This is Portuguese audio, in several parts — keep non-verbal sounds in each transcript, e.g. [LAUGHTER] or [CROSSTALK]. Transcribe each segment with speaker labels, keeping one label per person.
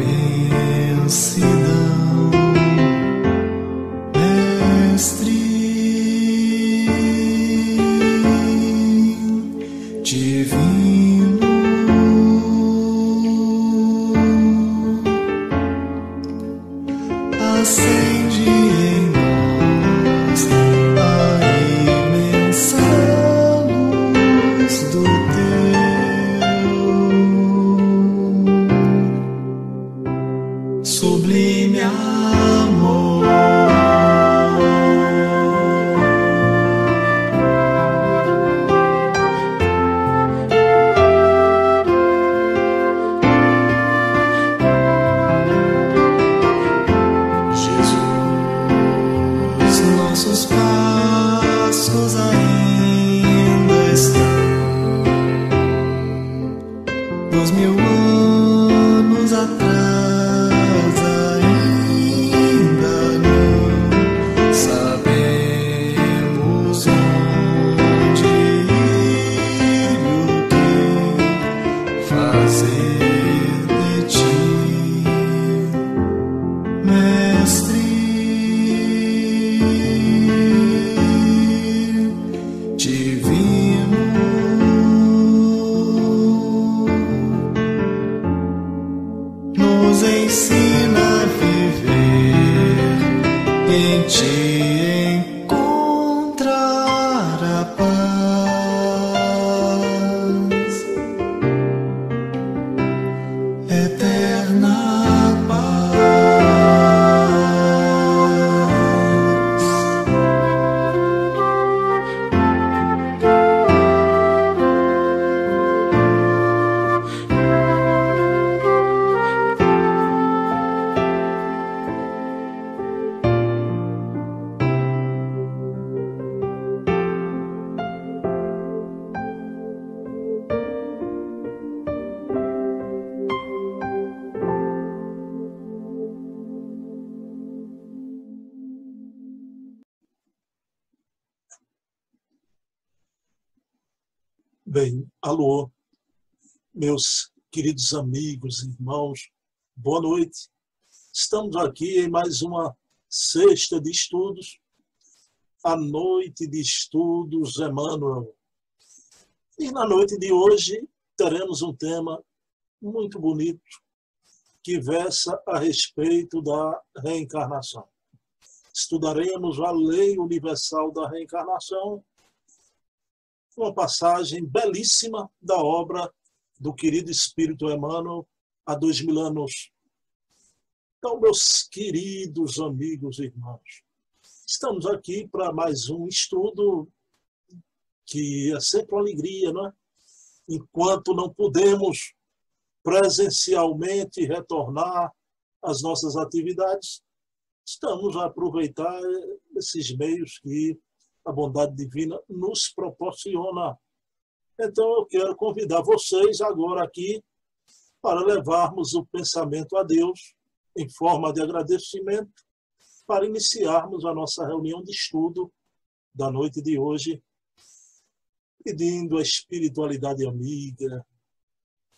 Speaker 1: imensidão.
Speaker 2: Meus queridos amigos, irmãos, boa noite. Estamos aqui em mais uma sexta de estudos, a noite de estudos Emmanuel. E na noite de hoje teremos um tema muito bonito que versa a respeito da reencarnação. Estudaremos a lei universal da reencarnação uma passagem belíssima da obra do querido Espírito Emmanuel há dois mil anos. Então, meus queridos amigos e irmãos, estamos aqui para mais um estudo que é sempre uma alegria, não é? Enquanto não podemos presencialmente retornar às nossas atividades, estamos a aproveitar esses meios que a bondade divina nos proporciona. Então, eu quero convidar vocês agora aqui para levarmos o pensamento a Deus em forma de agradecimento, para iniciarmos a nossa reunião de estudo da noite de hoje, pedindo a espiritualidade amiga,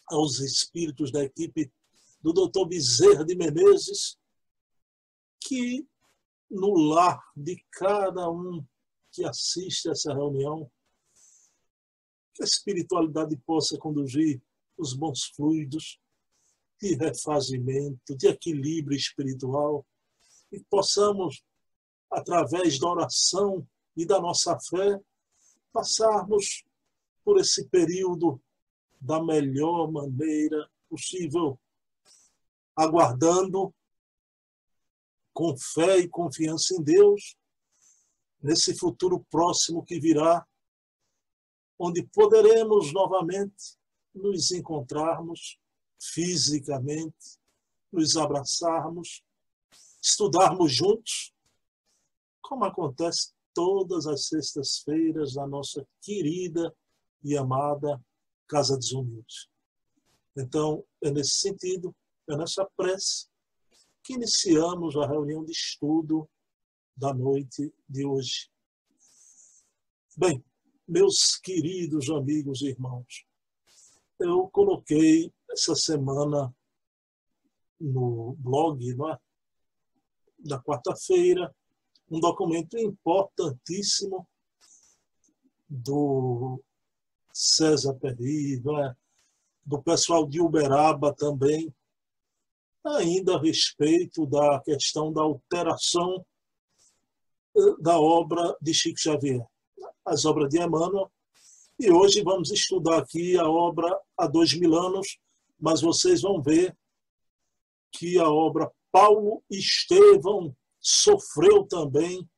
Speaker 2: aos espíritos da equipe do Dr. Bezerra de Menezes, que no lar de cada um que assiste essa reunião, que a espiritualidade possa conduzir os bons fluidos de refazimento, de equilíbrio espiritual, e possamos, através da oração e da nossa fé, passarmos por esse período da melhor maneira possível, aguardando com fé e confiança em Deus, nesse futuro próximo que virá, onde poderemos novamente nos encontrarmos fisicamente, nos abraçarmos, estudarmos juntos, como acontece todas as sextas-feiras na nossa querida e amada Casa dos Unidos. Então, é nesse sentido, é nessa prece que iniciamos a reunião de estudo da noite de hoje. Bem, meus queridos amigos e irmãos, eu coloquei essa semana no blog é? da quarta-feira um documento importantíssimo do César Peri, é? do pessoal de Uberaba também, ainda a respeito da questão da alteração eh, da obra de Chico Xavier, as obras de Emmanuel. E hoje vamos estudar aqui a obra há dois mil anos, mas vocês vão ver que a obra Paulo Estevão sofreu também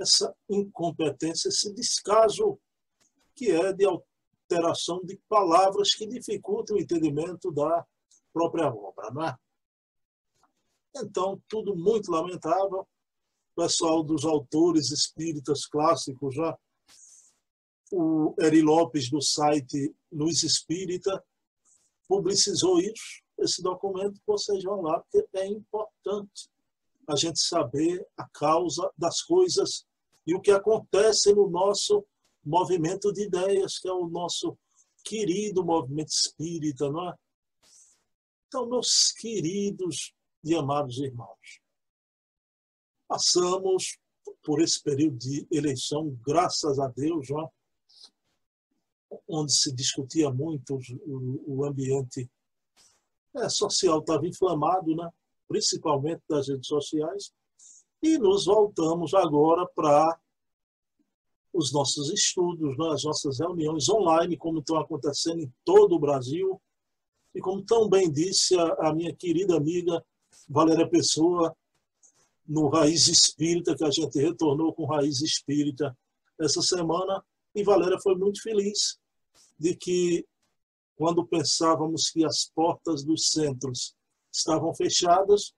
Speaker 2: essa incompetência, esse descaso que é de alteração de palavras que dificultam o entendimento da própria obra, não é? Então, tudo muito lamentável. O pessoal dos autores espíritas clássicos já o Eri Lopes do site Luz Espírita publicizou isso, esse documento, vocês vão lá, porque é importante a gente saber a causa das coisas e o que acontece no nosso movimento de ideias, que é o nosso querido movimento espírita, não é? Então, meus queridos e amados irmãos, passamos por esse período de eleição, graças a Deus, não é? Onde se discutia muito o, ambiente é, social estava inflamado, né? principalmente das redes sociais, e nos voltamos agora para os nossos estudos, né? as nossas reuniões online, como estão acontecendo em todo o Brasil, e como tão bem disse a, a minha querida amiga Valéria Pessoa, no Raiz Espírita, que a gente retornou com Raiz Espírita essa semana, e Valéria foi muito feliz de que, quando pensávamos que as portas dos centros estavam fechadas,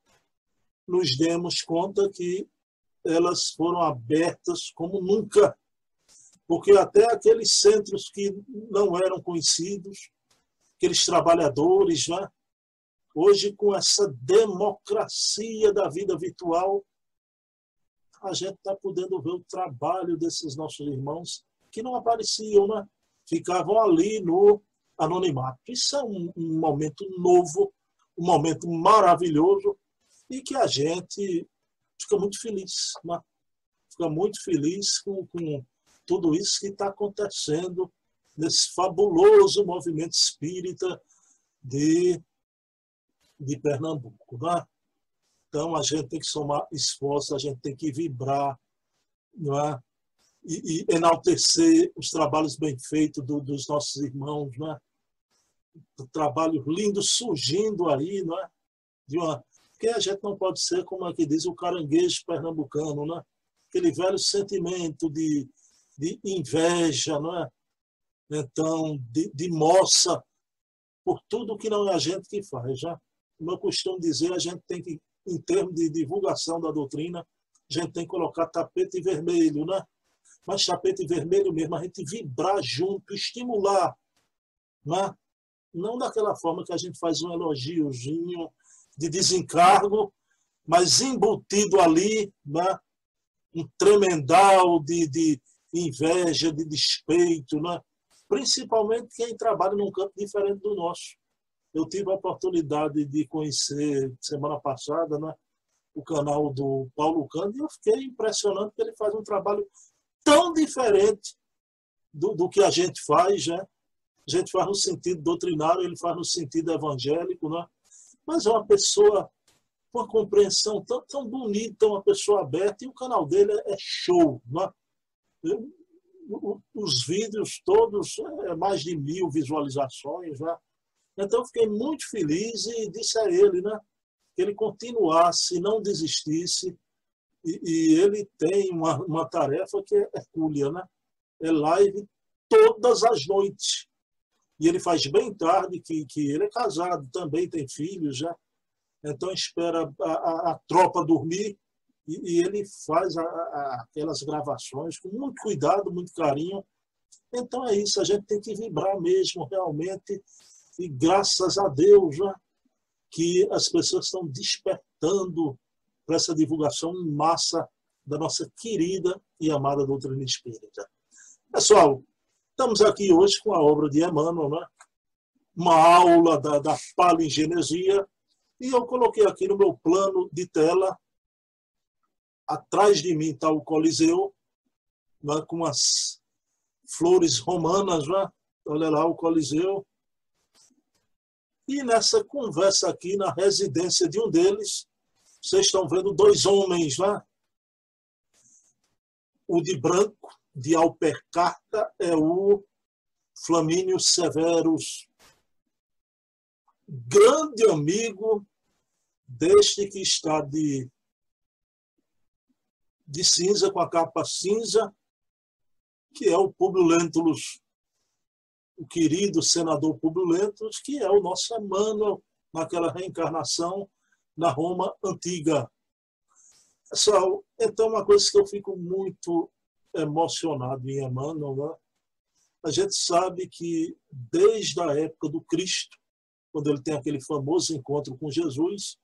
Speaker 2: nos demos conta que elas foram abertas como nunca, porque até aqueles centros que não eram conhecidos, aqueles trabalhadores, né? hoje com essa democracia da vida virtual, a gente está podendo ver o trabalho desses nossos irmãos que não apareciam, né? ficavam ali no anonimato. Isso é um, um momento novo, um momento maravilhoso e que a gente fica muito feliz, né? fica muito feliz com, com tudo isso que está acontecendo nesse fabuloso movimento espírita de, de Pernambuco. Né? Então a gente tem que somar esforço, a gente tem que vibrar, não é? E, e enaltecer os trabalhos bem feitos do, dos nossos irmãos, né? O trabalho lindo surgindo aí, não é? De uma, porque a gente não pode ser, como aqui diz, o caranguejo pernambucano, né? Aquele velho sentimento de, de inveja, não é? Então, de, de moça por tudo que não é a gente que faz, já. Como eu costumo dizer, a gente tem que, em termos de divulgação da doutrina, a gente tem que colocar tapete vermelho, né? Mas tapete vermelho mesmo, a gente vibrar junto, estimular, né? não daquela forma que a gente faz um elogiozinho de desencargo, mas embutido ali né? um tremendal de, de inveja, de despeito, né? principalmente quem trabalha num campo diferente do nosso. Eu tive a oportunidade de conhecer semana passada né, o canal do Paulo Cândido e eu fiquei impressionado porque ele faz um trabalho tão diferente do, do que a gente faz, né? A gente faz no sentido doutrinário, ele faz no sentido evangélico, né? Mas é uma pessoa com uma compreensão tão, tão bonita, uma pessoa aberta, e o canal dele é, é show, né? Eu os vídeos todos, é mais de mil visualizações. Né? Então, fiquei muito feliz e disse a ele né, que ele continuasse, não desistisse. E, e ele tem uma, uma tarefa que é hercúlea, né? É live todas as noites. E ele faz bem tarde, que, que ele é casado, também tem filhos já. Então espera a, a, a tropa dormir e, e ele faz a, aquelas gravações com muito cuidado, muito carinho. Então é isso, a gente tem que vibrar mesmo, realmente. E graças a Deus né, que as pessoas estão despertando para essa divulgação em massa da nossa querida e amada doutrina espírita. Pessoal, Estamos aqui hoje com a obra de Emmanuel, né? uma aula da, da palingenesia, e eu coloquei aqui no meu plano de tela, atrás de mim está o Coliseu, né? com as flores romanas, né? olha lá o Coliseu. E nessa conversa aqui, na residência de um deles, vocês estão vendo dois homens, né? o de branco de Alpercarta é o Flamínio Severus, grande amigo deste que está de, de cinza, com a capa cinza, que é o Publio Lentulus, o querido senador Publio Lentulus, que é o nosso Emmanuel naquela reencarnação na Roma antiga. Pessoal, então uma coisa que eu fico muito emocionado em Emmanuel, né? a gente sabe que desde a época do Cristo, quando ele tem aquele famoso encontro com Jesus,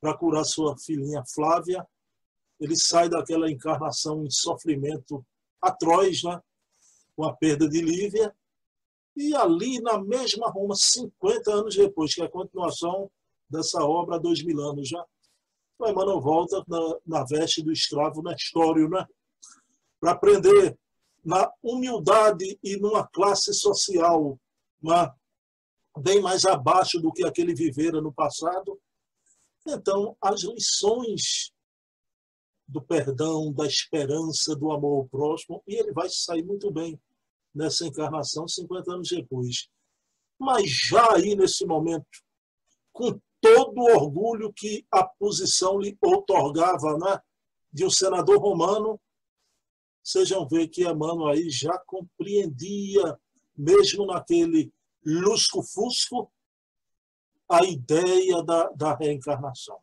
Speaker 2: para curar sua filhinha Flávia, ele sai daquela encarnação em sofrimento atroz, né? com a perda de Lívia, e ali na mesma Roma, 50 anos depois, que é a continuação dessa obra há dois mil anos já, o Emmanuel volta na, na veste do escravo Nestório, né? para aprender na humildade e numa classe social uma, bem mais abaixo do que aquele vivera no passado. Então, as lições do perdão, da esperança, do amor ao próximo, e ele vai sair muito bem nessa encarnação 50 anos depois. Mas já aí, nesse momento, com todo o orgulho que a posição lhe otorgava né, de um senador romano, sejam ver que Emmanuel aí já compreendia, mesmo naquele lusco-fusco, a ideia da, da reencarnação.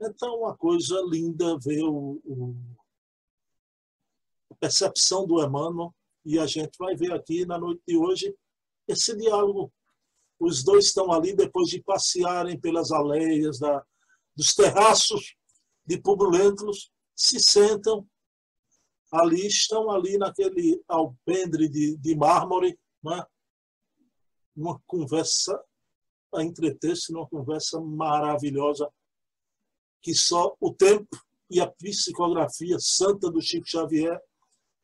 Speaker 2: Então, uma coisa linda ver o, o, a percepção do Emmanuel, e a gente vai ver aqui na noite de hoje esse diálogo. Os dois estão ali depois de passearem pelas aleias da, dos terraços de Publio se sentam ali estão ali naquele alpendre de, de mármore, né? uma conversa a entreter-se numa conversa maravilhosa que só o tempo e a psicografia santa do Chico Xavier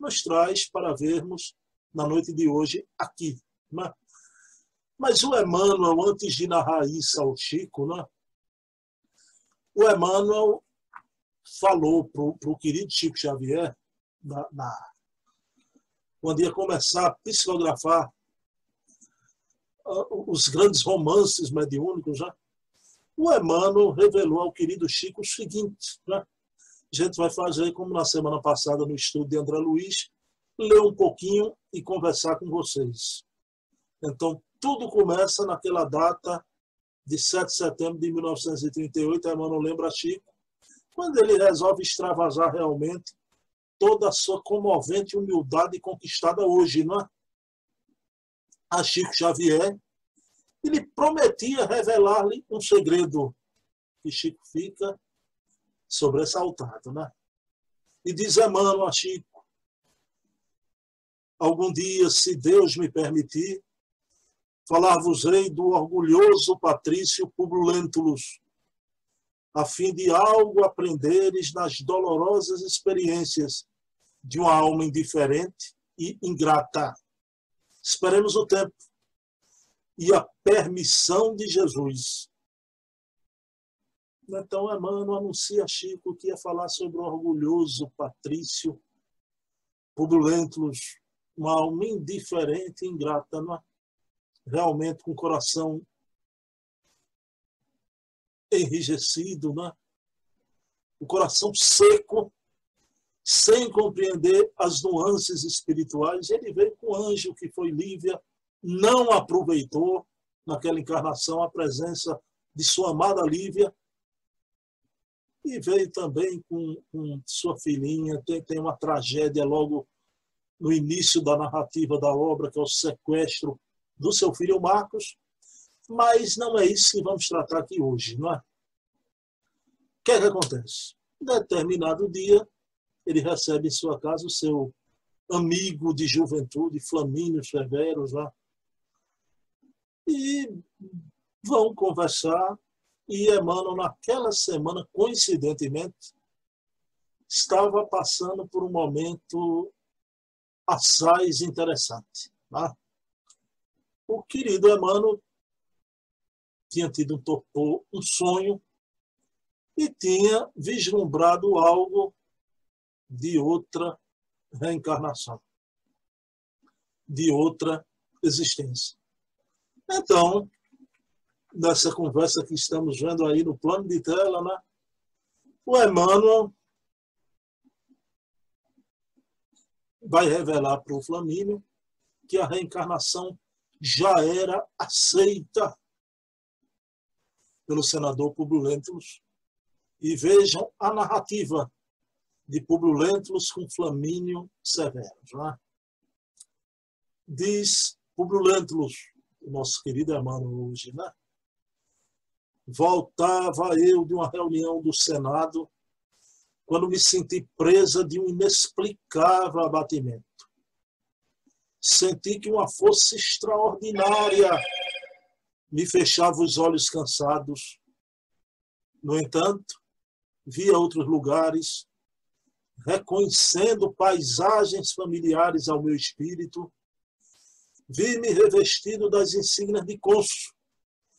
Speaker 2: nos traz para vermos na noite de hoje aqui. Né? Mas o Emmanuel, antes de narrar isso ao Chico, né? o Emmanuel falou para o querido Chico Xavier na, na, quando ia começar a psicografar uh, os grandes romances mediúnicos, né? o Emmanuel revelou ao querido Chico o seguinte, né? a gente vai fazer como na semana passada no estudo de André Luiz, ler um pouquinho e conversar com vocês. Então, tudo começa naquela data de 7 de setembro de 1938, Emmanuel lembra Chico, quando ele resolve extravasar realmente toda a sua comovente humildade conquistada hoje, não é? A Chico Xavier, ele prometia revelar-lhe um segredo que Chico fica sobressaltado, né? E diz Emmanuel a Chico, algum dia, se Deus me permitir, falar-vos-ei do orgulhoso patrício Publio a fim de algo aprenderes nas dolorosas experiências de uma alma indiferente e ingrata. Esperemos o tempo e a permissão de Jesus. Então, Emmanuel anuncia a Chico que ia falar sobre o orgulhoso Patrício Publio uma alma indiferente, ingrata, não é? Realmente com o coração enrijecido, né? o coração seco, sem compreender as nuances espirituais. Ele veio com o anjo que foi Lívia, não aproveitou naquela encarnação a presença de sua amada Lívia, e veio também com, com sua filhinha. Tem, tem uma tragédia logo no início da narrativa da obra, que é o sequestro do seu filho Marcos, mas não é isso que vamos tratar aqui hoje, não é? O que é que acontece? Em determinado dia, ele recebe em sua casa o seu amigo de juventude, Flamínio Severus, lá, e vão conversar e Emmanuel, naquela semana, coincidentemente, estava passando por um momento assaz interessante. Tá? O querido Emmanuel tinha tido um torpor, um sonho, e tinha vislumbrado algo de outra reencarnação, de outra existência. Então, nessa conversa que estamos vendo aí no plano de tela, né? O Emmanuel vai revelar para o Flamínio que a reencarnação já era aceita pelo senador Publio Lentulus. E vejam a narrativa de Publio Lentulus com Flamínio Severo. Né? Diz Publio Lentulus, nosso querido Emmanuel hoje, né? Voltava eu de uma reunião do Senado quando me senti presa de um inexplicável abatimento. Senti que uma força extraordinária me fechava os olhos cansados. No entanto, via outros lugares, reconhecendo paisagens familiares ao meu espírito, vi-me revestido das insígnias de cônsul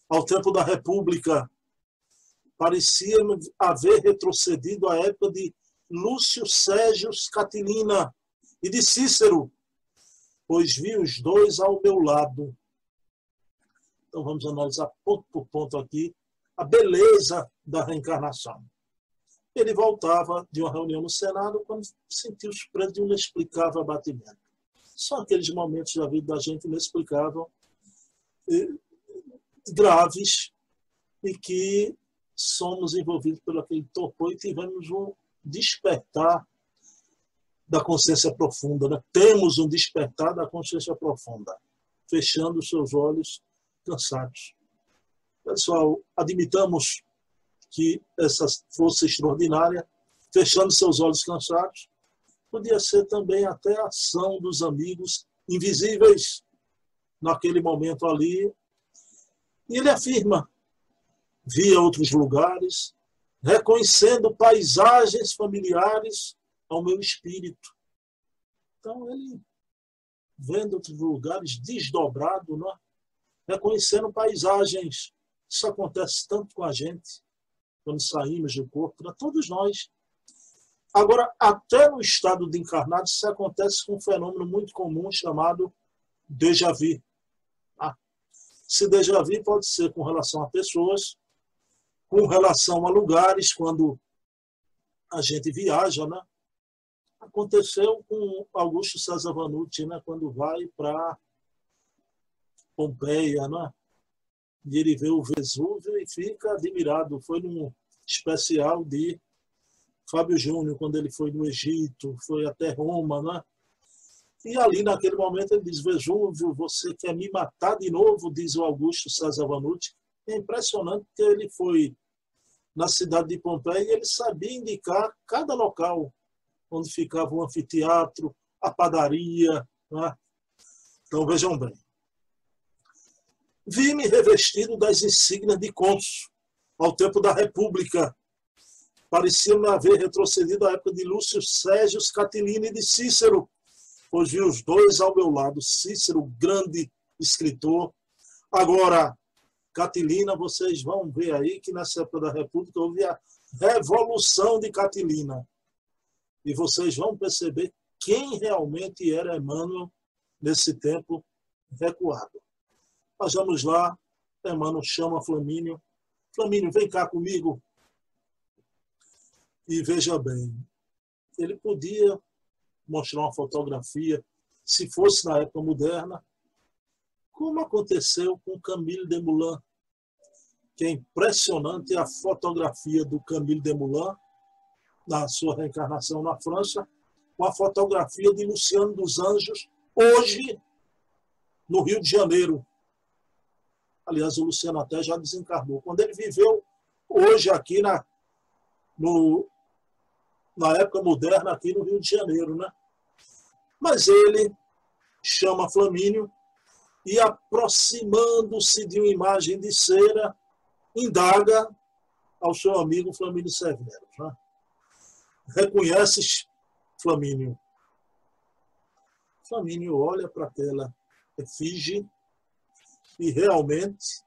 Speaker 2: ao tempo da República. Parecia haver retrocedido à época de Lúcio Sérgio Catilina e de Cícero, pois vi os dois ao meu lado. Então vamos analisar ponto por ponto aqui a beleza da reencarnação. Ele voltava de uma reunião no Senado quando sentiu os presos de um inexplicável abatimento. São aqueles momentos da vida da gente inexplicável graves e que somos envolvidos pelo aquele torpor e tivemos um despertar da consciência profunda. Né? Temos um despertar da consciência profunda, fechando seus olhos cansados. Pessoal, admitamos que essa força extraordinária, fechando seus olhos cansados, podia ser também até a ação dos amigos invisíveis naquele momento ali e ele afirma: via outros lugares, reconhecendo paisagens familiares ao meu espírito. Então, ele, vendo outros lugares desdobrado, é? reconhecendo paisagens. Isso acontece tanto com a gente, quando saímos do corpo, para todos nós. Agora, até no estado de encarnado, isso acontece com um fenômeno muito comum chamado déjà vu. Se déjà vu pode ser com relação a pessoas, com relação a lugares, quando a gente viaja, né? Aconteceu com Augusto César Vanucci, né? Quando vai para Pompeia, né? E ele vê o Vesúvio e fica admirado. Foi num especial de Fábio Júnior, quando ele foi no Egito, foi até Roma, né? E ali, naquele momento, ele diz: Vesúvio, você quer me matar de novo? Diz o Augusto César Vanucci. É impressionante que ele foi na cidade de Pompeia e ele sabia indicar cada local onde ficava o anfiteatro, a padaria. Né? Então, vejam bem. Vi-me revestido das insígnias de cônsul ao tempo da República. Parecia-me haver retrocedido à época de Lúcio Sérgio Catilina e de Cícero, pois vi os dois ao meu lado, Cícero, grande escritor. Agora, Catilina, vocês vão ver aí que nessa época da República houve a Revolução de Catilina. E vocês vão perceber quem realmente era Emmanuel nesse tempo recuado. Mas vamos lá, Emmanuel chama Flamínio. Flamínio, vem cá comigo. E veja bem, ele podia mostrar uma fotografia, se fosse na época moderna, como aconteceu com Camille Desmoulins, que é impressionante a fotografia do Camille Desmoulins, na sua reencarnação na França, com a fotografia de Luciano dos Anjos, hoje, no Rio de Janeiro. Aliás, o Luciano até já desencarnou. Quando ele viveu hoje aqui na, no, na época moderna, aqui no Rio de Janeiro, né? Mas ele chama Flamínio e, aproximando-se de uma imagem de cera, indaga ao seu amigo Flamínio Severo. Né? Reconheces, Flamínio? Flamínio olha para aquela efígie e realmente,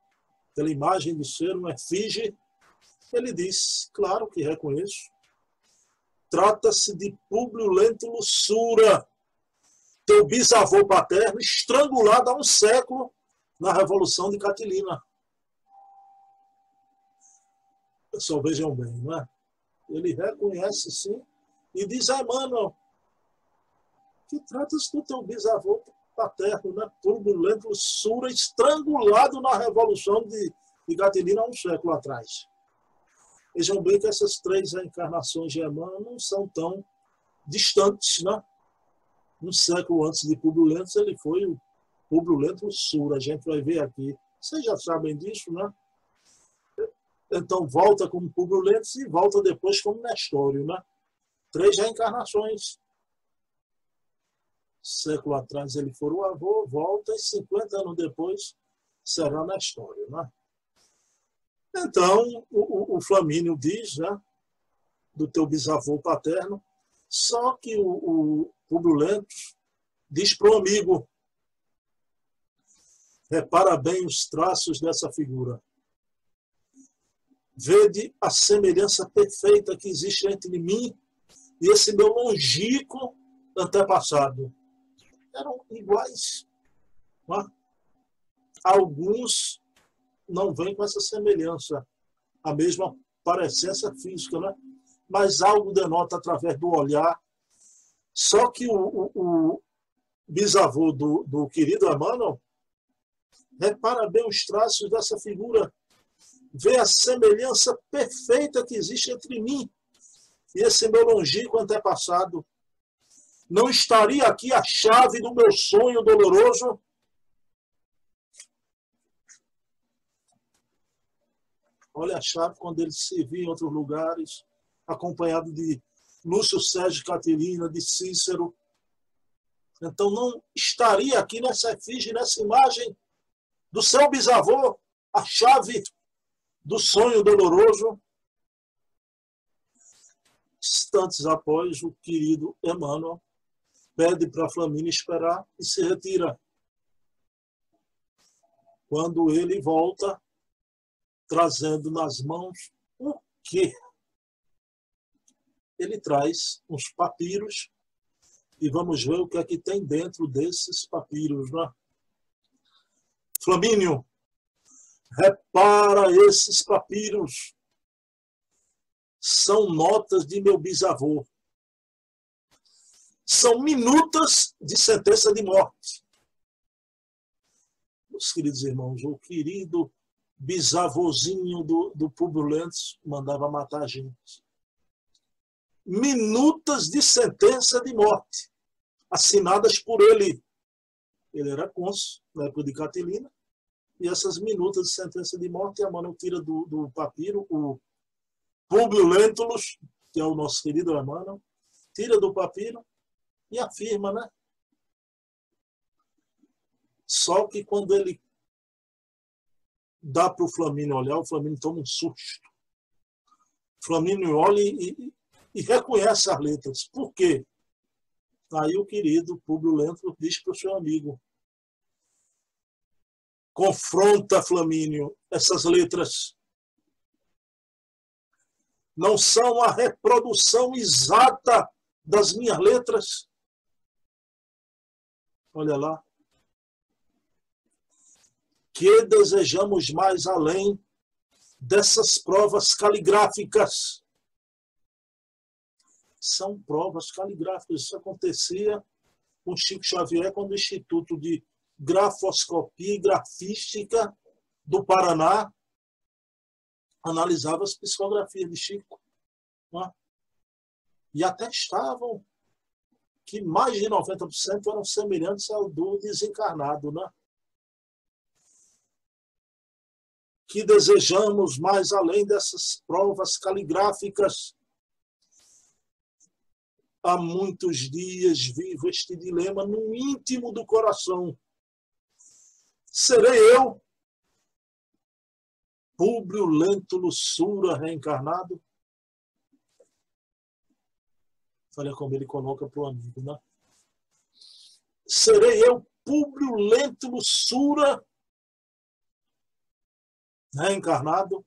Speaker 2: aquela imagem de ser uma efígie, ele diz, claro que reconheço. Trata-se de Públio Lento Lussura, teu bisavô paterno, estrangulado há um século na Revolução de Catilina. Pessoal, vejam bem, não é? Ele reconhece sim e diz a Emmanuel que trata-se do teu bisavô paterno, né? turbulento, sura, estrangulado na Revolução de, Catilina há um século atrás. Vejam bem que essas três reencarnações de Emmanuel não são tão distantes, né? um século antes de Lentulus, ele foi o Publio Sura. A gente vai ver aqui. Vocês já sabem disso, né? Então, volta como Publio e volta depois como Nestório, né? Três reencarnações. Século atrás ele foi o avô, volta e 50 anos depois será Nestório, né? Então, o, o Flamínio diz, né? Do teu bisavô paterno, só que o, o Publio diz para o amigo, repara bem os traços dessa figura. Vede a semelhança perfeita que existe entre mim e esse meu longínquo antepassado. Eram iguais. É? Alguns não vêm com essa semelhança, a mesma parecência física, né? mas algo denota através do olhar. Só que o, o, o bisavô do, do querido Emmanuel repara bem os traços dessa figura, vê a semelhança perfeita que existe entre mim e esse meu longínquo antepassado. Não estaria aqui a chave do meu sonho doloroso? Olha a chave quando ele se viu em outros lugares, acompanhado de Lúcio Sérgio Caterina, de Cícero. Então não estaria aqui nessa efígie, nessa imagem do seu bisavô, a chave do sonho doloroso. Instantes após, o querido Emmanuel pede para Flamínio esperar e se retira. Quando ele volta, trazendo nas mãos o quê? ele traz uns papiros e vamos ver o que é que tem dentro desses papiros. Né? Flamínio, repara esses papiros. São notas de meu bisavô. São minutas de sentença de morte. Meus queridos irmãos, o querido bisavôzinho do, do Publio Lentz mandava matar a gente minutas de sentença de morte, assinadas por ele. Ele era cônsul na época de Catilina, e essas minutas de sentença de morte, a mano tira do, do papiro o Publio Lentulus, que é o nosso querido Emmanuel, tira do papiro e afirma, né? Só que quando ele dá para o Flamínio olhar, o Flamínio toma um susto. O Flamínio olha e, e reconhece as letras. Por quê? Aí o querido Públio Lento diz para o seu amigo: confronta, Flamínio, essas letras. Não são a reprodução exata das minhas letras. Olha lá, que desejamos mais além dessas provas caligráficas. São provas caligráficas. Isso acontecia com Chico Xavier quando o Instituto de Grafoscopia e Grafística do Paraná analisava as psicografias de Chico. Né? E atestavam que mais de 90% eram semelhantes ao do desencarnado. Né? Que desejamos mais além dessas provas caligráficas. Há muitos dias vivo este dilema no íntimo do coração. Serei eu Públio Lento Sura reencarnado. Olha como ele coloca para o amigo, né? Serei eu Públio Lento Sura reencarnado.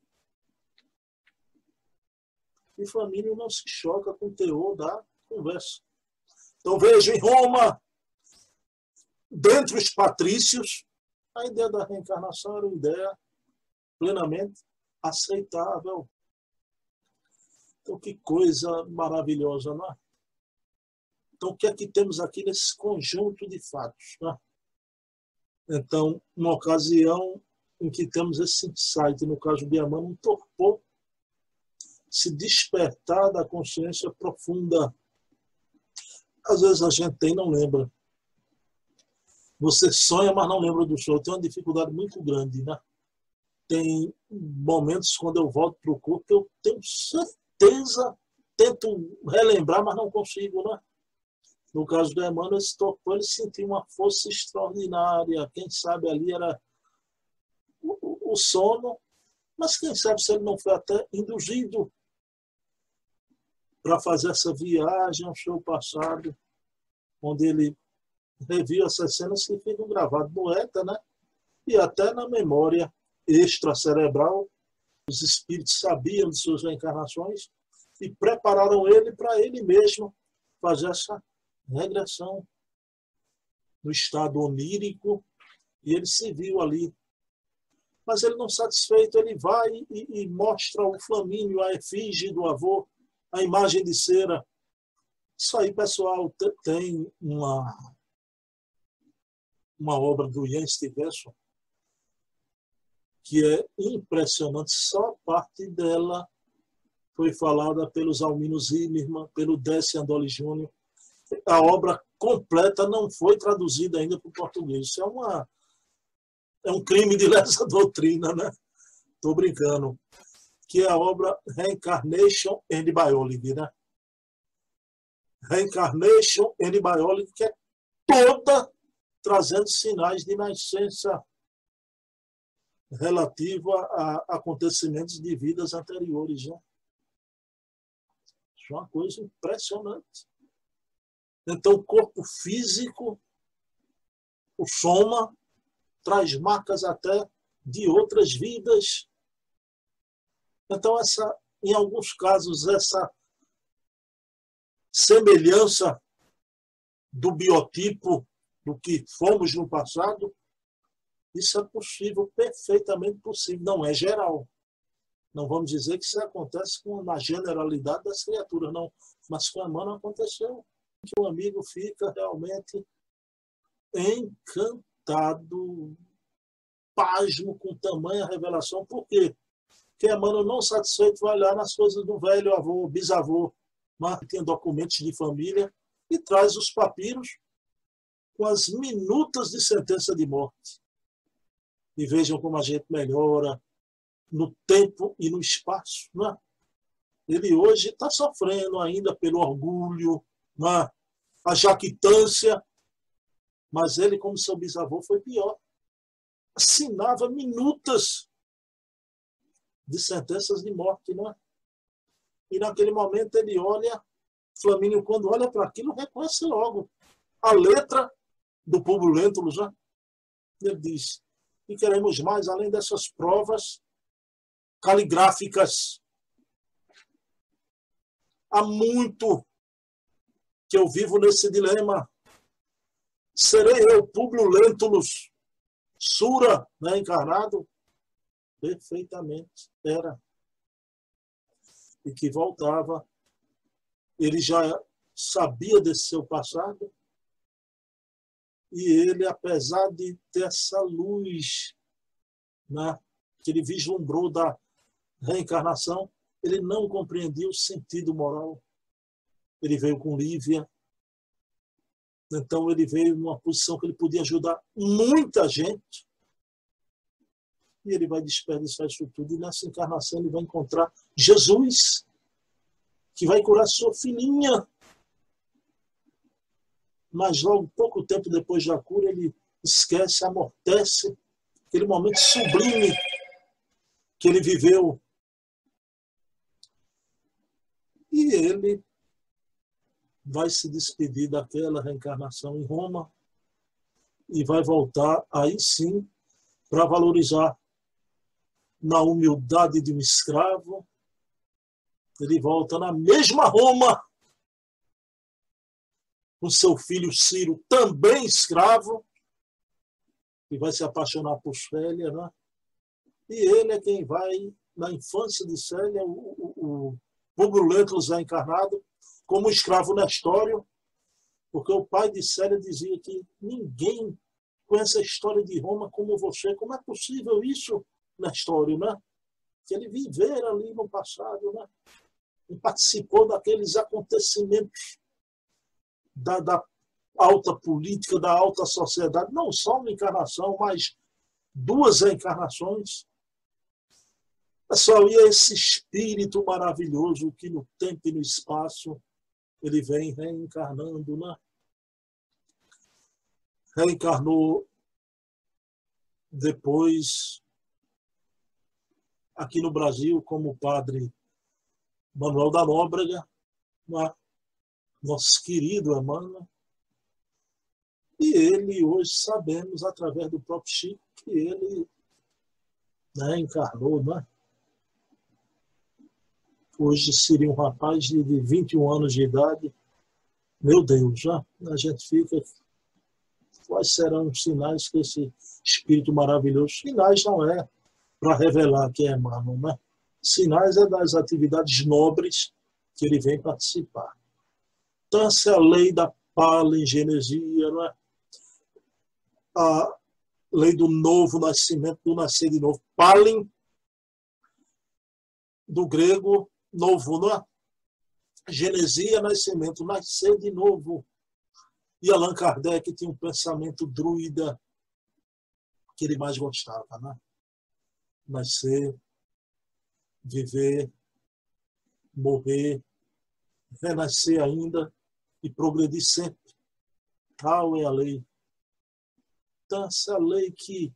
Speaker 2: E Flamínio não se choca com o teor da conversa. Então veja em Roma, dentre os patrícios, a ideia da reencarnação era uma ideia plenamente aceitável. Então, que coisa maravilhosa, não é? Então, o que é que temos aqui nesse conjunto de fatos? Né? Então, uma ocasião em que temos esse insight, no caso de Amanda, um torpor, se despertar da consciência profunda. Às vezes a gente tem não lembra. Você sonha, mas não lembra do show. Tem uma dificuldade muito grande, né? tem momentos quando eu volto para o corpo que eu tenho certeza, tento relembrar, mas não consigo, né? No caso do Emmanuel, esse tocou, ele sentiu uma força extraordinária. Quem sabe ali era o, o sono, mas quem sabe se ele não foi até induzido para fazer essa viagem ao seu passado, onde ele reviu essas cenas que ficam gravadas no ETA, né? E até na memória extracerebral, os espíritos sabiam de suas reencarnações e prepararam ele para ele mesmo fazer essa regressão no estado onírico e ele se viu ali. Mas ele não satisfeito, ele vai e, e mostra o flamínio, a efígie do avô, a imagem de cera. Isso aí, pessoal, tem uma, uma obra do Ian Stevenson, que é impressionante. Só parte dela foi falada pelos Alminos Zimmermann, pelo Décio Andoli Júnior. A obra completa não foi traduzida ainda para o português. Isso é, uma, é um crime de [LAUGHS] lesa doutrina, né? Estou brincando. Que é a obra Reincarnation and Biology, né? Reincarnation and Biology, que é toda trazendo sinais de nascença relativa a acontecimentos de vidas anteriores. Né? Isso é uma coisa impressionante. Então, o corpo físico, o soma, traz marcas até de outras vidas. Então, essa, em alguns casos, essa semelhança do biotipo do que fomos no passado isso é possível, perfeitamente possível. Não é geral. Não vamos dizer que isso acontece com a generalidade das criaturas, não. Mas com a mano aconteceu. Que o amigo fica realmente encantado, pasmo com tamanha revelação. Por quê? Porque a mano não satisfeito vai olhar nas coisas do velho avô, bisavô, mas tem documentos de família e traz os papiros com as minutas de sentença de morte e vejam como a gente melhora no tempo e no espaço. Né? Ele hoje está sofrendo ainda pelo orgulho, né? a jactância, mas ele, como seu bisavô, foi pior. Assinava minutas de sentenças de morte, não é? E naquele momento ele olha, Flamínio, quando olha para aquilo, reconhece logo a letra do povo Lentulus, né? Ele diz: e queremos mais, além dessas provas caligráficas. Há muito que eu vivo nesse dilema. Serei eu, Publio Lentulus, Sura, né, encarnado, perfeitamente era. E que voltava. Ele já sabia desse seu passado. E ele, apesar de ter essa luz né, que ele vislumbrou da reencarnação, ele não compreendia o sentido moral. Ele veio com Lívia. Então ele veio numa posição que ele podia ajudar muita gente. E ele vai desperdiçar isso tudo. E nessa encarnação ele vai encontrar Jesus, que vai curar sua filhinha. Mas logo, pouco tempo depois da cura, ele esquece, amortece aquele momento sublime que ele viveu. E ele vai se despedir daquela reencarnação em Roma e vai voltar aí sim para valorizar na humildade de um escravo. Ele volta na mesma Roma com seu filho Ciro, também escravo, e vai se apaixonar por Célia, né? E ele é quem vai, na infância de Célia, o, o, o Lentulus é encarnado como escravo Nestório, porque o pai de Célia dizia que ninguém conhece a história de Roma como você. Como é possível isso, Nestório, né? Que ele vivera ali no passado, né? E participou daqueles acontecimentos da, da alta política, da alta sociedade, não só uma encarnação, mas duas encarnações. É só esse espírito maravilhoso que no tempo e no espaço ele vem reencarnando, né? Reencarnou depois aqui no Brasil como o padre Manuel da Nóbrega, né? Nosso querido Emmanuel. E ele, hoje, sabemos, através do próprio Chico, que ele né, encarnou, né? Hoje seria um rapaz de 21 anos de idade. Meu Deus, já a gente fica. Quais serão os sinais que esse espírito maravilhoso? Sinais não é para revelar que é Emmanuel, né? Sinais é das atividades nobres que ele vem participar. É a lei da palingenesia, não é? a lei do novo nascimento, do nascer de novo. Palin, do grego, novo, não é? Genesia, nascimento, nascer de novo. E Allan Kardec tinha um pensamento druida que ele mais gostava, né? Nascer, viver, morrer, renascer ainda e progredir sempre. Tal é a lei. Então, essa lei que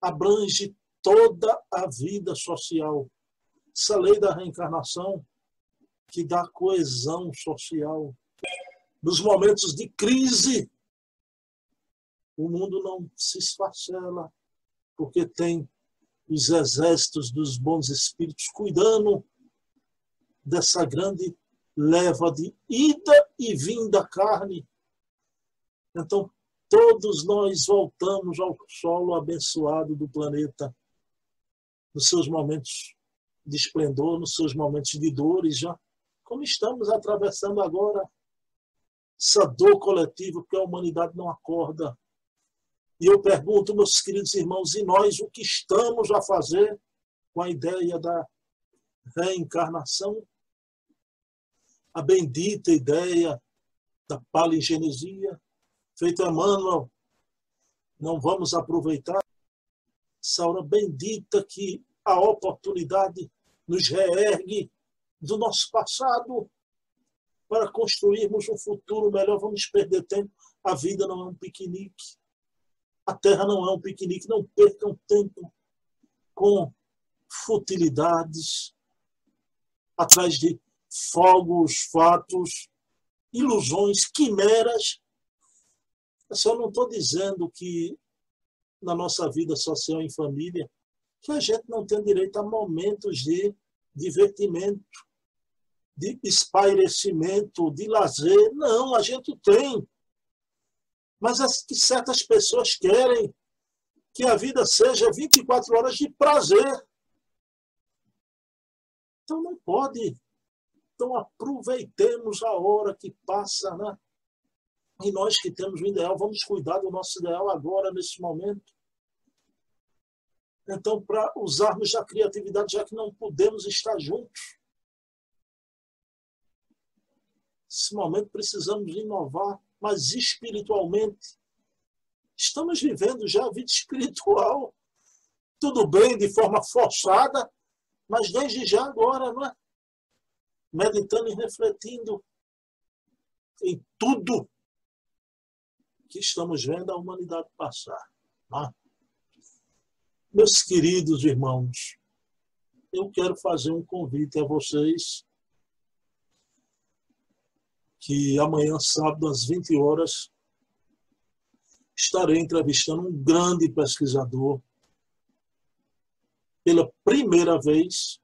Speaker 2: abrange toda a vida social. Essa lei da reencarnação que dá coesão social. Nos momentos de crise, o mundo não se esfacela, porque tem os exércitos dos bons espíritos cuidando dessa grande leva de ida e vinda carne. Então, todos nós voltamos ao solo abençoado do planeta, nos seus momentos de esplendor, nos seus momentos de dores, já como estamos atravessando agora essa dor coletiva que a humanidade não acorda. E eu pergunto, meus queridos irmãos, e nós o que estamos a fazer com a ideia da reencarnação? A bendita ideia da palingenesia, feito Emmanuel, não vamos aproveitar essa hora bendita que a oportunidade nos reergue do nosso passado para construirmos um futuro melhor. Vamos perder tempo. A vida não é um piquenique. A terra não é um piquenique. Não percam tempo com futilidades atrás de fogos, fatos, ilusões, quimeras. Eu só não estou dizendo que na nossa vida social em família que a gente não tem direito a momentos de divertimento, de espairecimento, de lazer. Não, a gente tem. Mas as que certas pessoas querem que a vida seja 24 horas de prazer. Então não pode. Então aproveitemos a hora que passa, né? E nós que temos o ideal, vamos cuidar do nosso ideal agora, nesse momento. Então, para usarmos a criatividade, já que não podemos estar juntos. Nesse momento precisamos inovar, mas espiritualmente. Estamos vivendo já a vida espiritual. Tudo bem, de forma forçada, mas desde já agora, não é? Meditando e refletindo em tudo que estamos vendo a humanidade passar. É? Meus queridos irmãos, eu quero fazer um convite a vocês que amanhã, sábado, às 20 horas, estarei entrevistando um grande pesquisador. Pela primeira vez,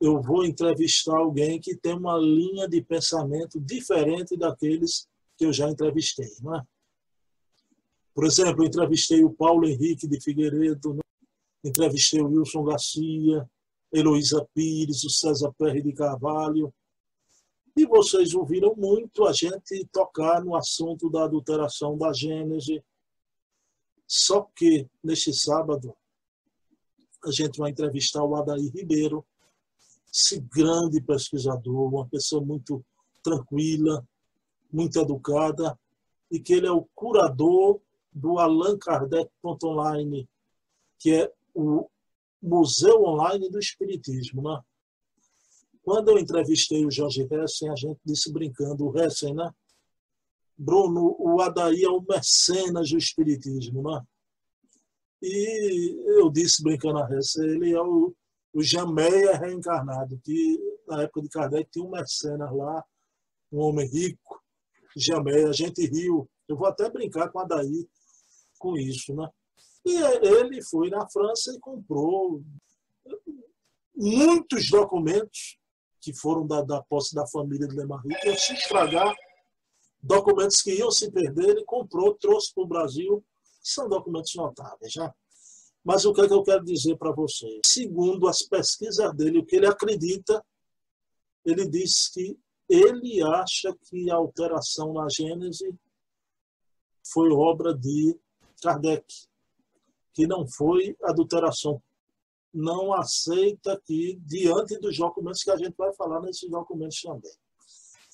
Speaker 2: eu vou entrevistar alguém que tem uma linha de pensamento diferente daqueles que eu já entrevistei, não é? Por exemplo, eu entrevistei o Paulo Henrique de Figueiredo, né? entrevistei o Wilson Garcia, Heloísa Pires, o César Perry de Carvalho. E vocês ouviram muito a gente tocar no assunto da adulteração da Gênese. Só que, neste sábado, a gente vai entrevistar o Adair Ribeiro, esse grande pesquisador, uma pessoa muito tranquila, muito educada, e que ele é o curador do Allan Kardec.online, que é o Museu Online do Espiritismo. Né? Quando eu entrevistei o Jorge Hessen, a gente disse brincando, o Hessen, né? Bruno, o Adaí é o mecenas do Espiritismo. Né? E eu disse brincando a Hessen, ele é o, o Jameia reencarnado, que na época de Kardec tinha um mecenas lá, um homem rico, Jameia, a gente riu. Eu vou até brincar com a Adaí, com isso. Né? E ele foi na França e comprou muitos documentos que foram da, da posse da família de Lemarie, que se estragar, documentos que iam se perder, ele comprou, trouxe para o Brasil, são documentos notáveis. Já. Mas o que, é que eu quero dizer para vocês? Segundo as pesquisas dele, o que ele acredita, ele diz que ele acha que a alteração na Gênese foi obra de Kardec, que não foi adulteração. Não aceita que, diante dos documentos que a gente vai falar nesses documentos também.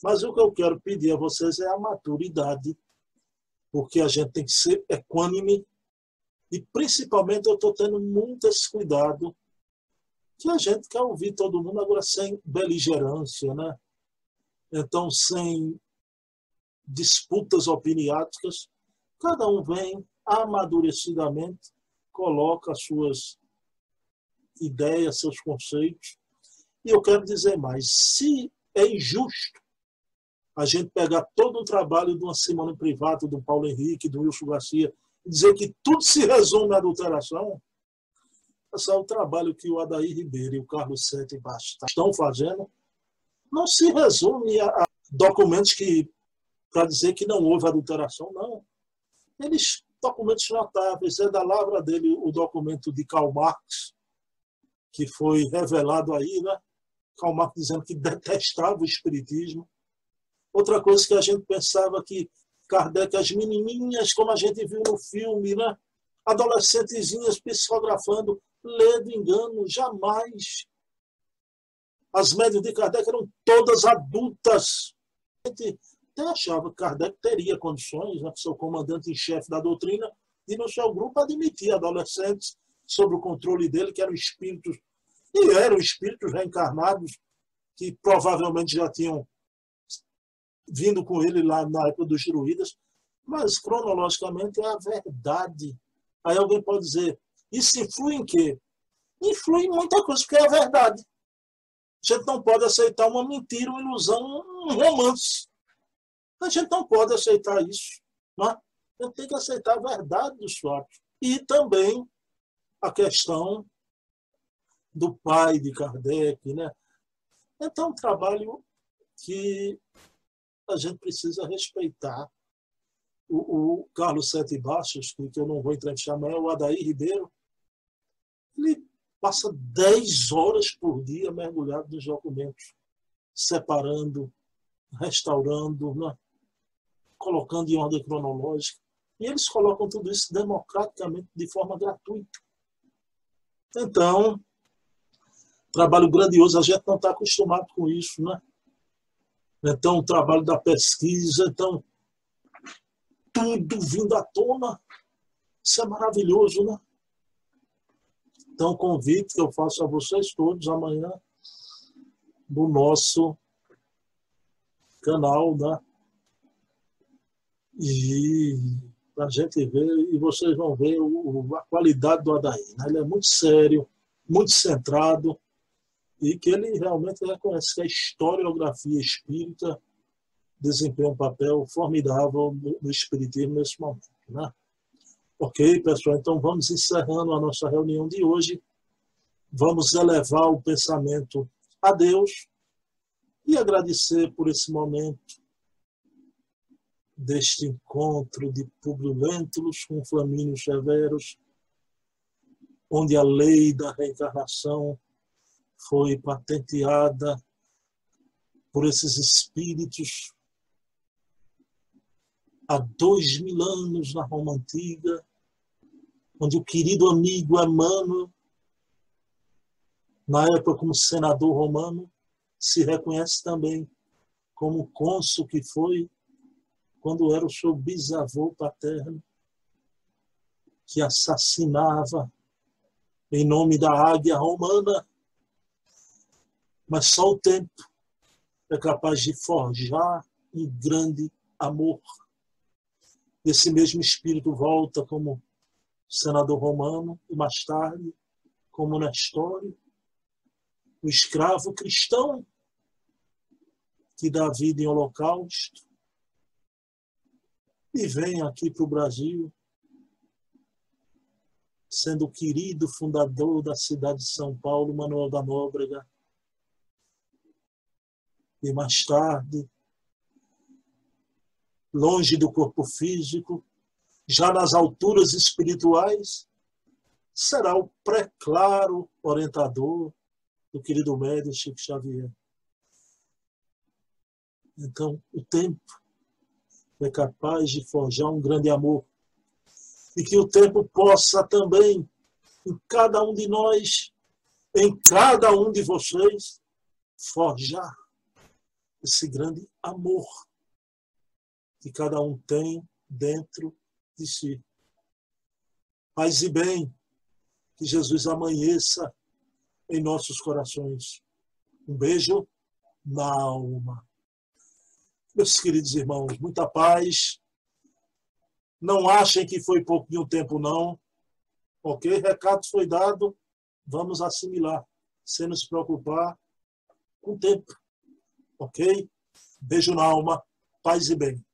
Speaker 2: Mas o que eu quero pedir a vocês é a maturidade, porque a gente tem que ser equânime e, principalmente, eu estou tendo muito esse cuidado que a gente quer ouvir todo mundo agora sem beligerância, né? Então, sem disputas opiniáticas, cada um vem amadurecidamente coloca suas ideias, seus conceitos. E eu quero dizer mais: se é injusto a gente pegar todo o trabalho de uma semana em privado do Paulo Henrique, do Wilson Garcia, dizer que tudo se resume à adulteração, esse é o trabalho que o Adair Ribeiro e o Carlos Sete Basta estão fazendo, não se resume a documentos que para dizer que não houve adulteração, não. Eles documentos notáveis. É da lavra dele o documento de Karl Marx, que foi revelado aí, né? Karl Marx dizendo que detestava o espiritismo. Outra coisa que a gente pensava que Kardec, as menininhas, como a gente viu no filme, né? adolescentezinhas psicografando, ledo engano, jamais. As médias de Kardec eram todas adultas. A gente até achava que Kardec teria condições, né, seu comandante em chefe da doutrina, de no seu grupo admitir adolescentes sob o controle dele, que eram espíritos, e eram espíritos reencarnados, que provavelmente já tinham vindo com ele lá na época dos druidas, mas cronologicamente é a verdade. Aí alguém pode dizer, isso influi em quê? Influi em muita coisa, porque é a verdade. A gente não pode aceitar uma mentira, uma ilusão, um romance. A gente não pode aceitar isso. Né? A gente tem que aceitar a verdade dos fatos. E também a questão do pai de Kardec. Né? Então, um trabalho que a gente precisa respeitar. o, o Carlos Sete Baixos, que eu não vou entrevistar amanhã, o Adair Ribeiro, ele passa 10 horas por dia mergulhado nos documentos, separando, restaurando, né? colocando em ordem cronológica. E eles colocam tudo isso democraticamente, de forma gratuita. Então, trabalho grandioso, a gente não está acostumado com isso, né? Então, o trabalho da pesquisa, então, tudo vindo à tona, isso é maravilhoso, né? Então, o convite que eu faço a vocês todos amanhã no nosso canal, né? E para a gente ver, e vocês vão ver o, a qualidade do Adair. Né? Ele é muito sério, muito centrado, e que ele realmente reconhece que a historiografia espírita desempenha um papel formidável no, no espiritismo nesse momento. Né? Ok, pessoal, então vamos encerrando a nossa reunião de hoje. Vamos elevar o pensamento a Deus e agradecer por esse momento deste encontro de Lentulus com Flamínio Severos, onde a lei da reencarnação foi patenteada por esses espíritos há dois mil anos na Roma Antiga, onde o querido amigo Emmanuel, na época como senador romano, se reconhece também como cônsul que foi quando era o seu bisavô paterno, que assassinava em nome da águia romana. Mas só o tempo é capaz de forjar um grande amor esse mesmo espírito volta como senador romano e mais tarde como na história o escravo cristão que dá vida em holocausto e vem aqui para o Brasil sendo o querido fundador da cidade de São Paulo, Manuel da Nóbrega. E mais tarde, longe do corpo físico, já nas alturas espirituais, será o pré-claro orientador do querido médico Chico Xavier. Então, o tempo é capaz de forjar um grande amor. E que o tempo possa também, em cada um de nós, em cada um de vocês, forjar esse grande amor que cada um tem dentro de si. Paz e bem, que Jesus amanheça em nossos corações. Um beijo na alma. Meus queridos irmãos, muita paz. Não achem que foi pouquinho tempo, não. Ok? Recado foi dado. Vamos assimilar, sem nos preocupar com o tempo. Ok? Beijo na alma. Paz e bem.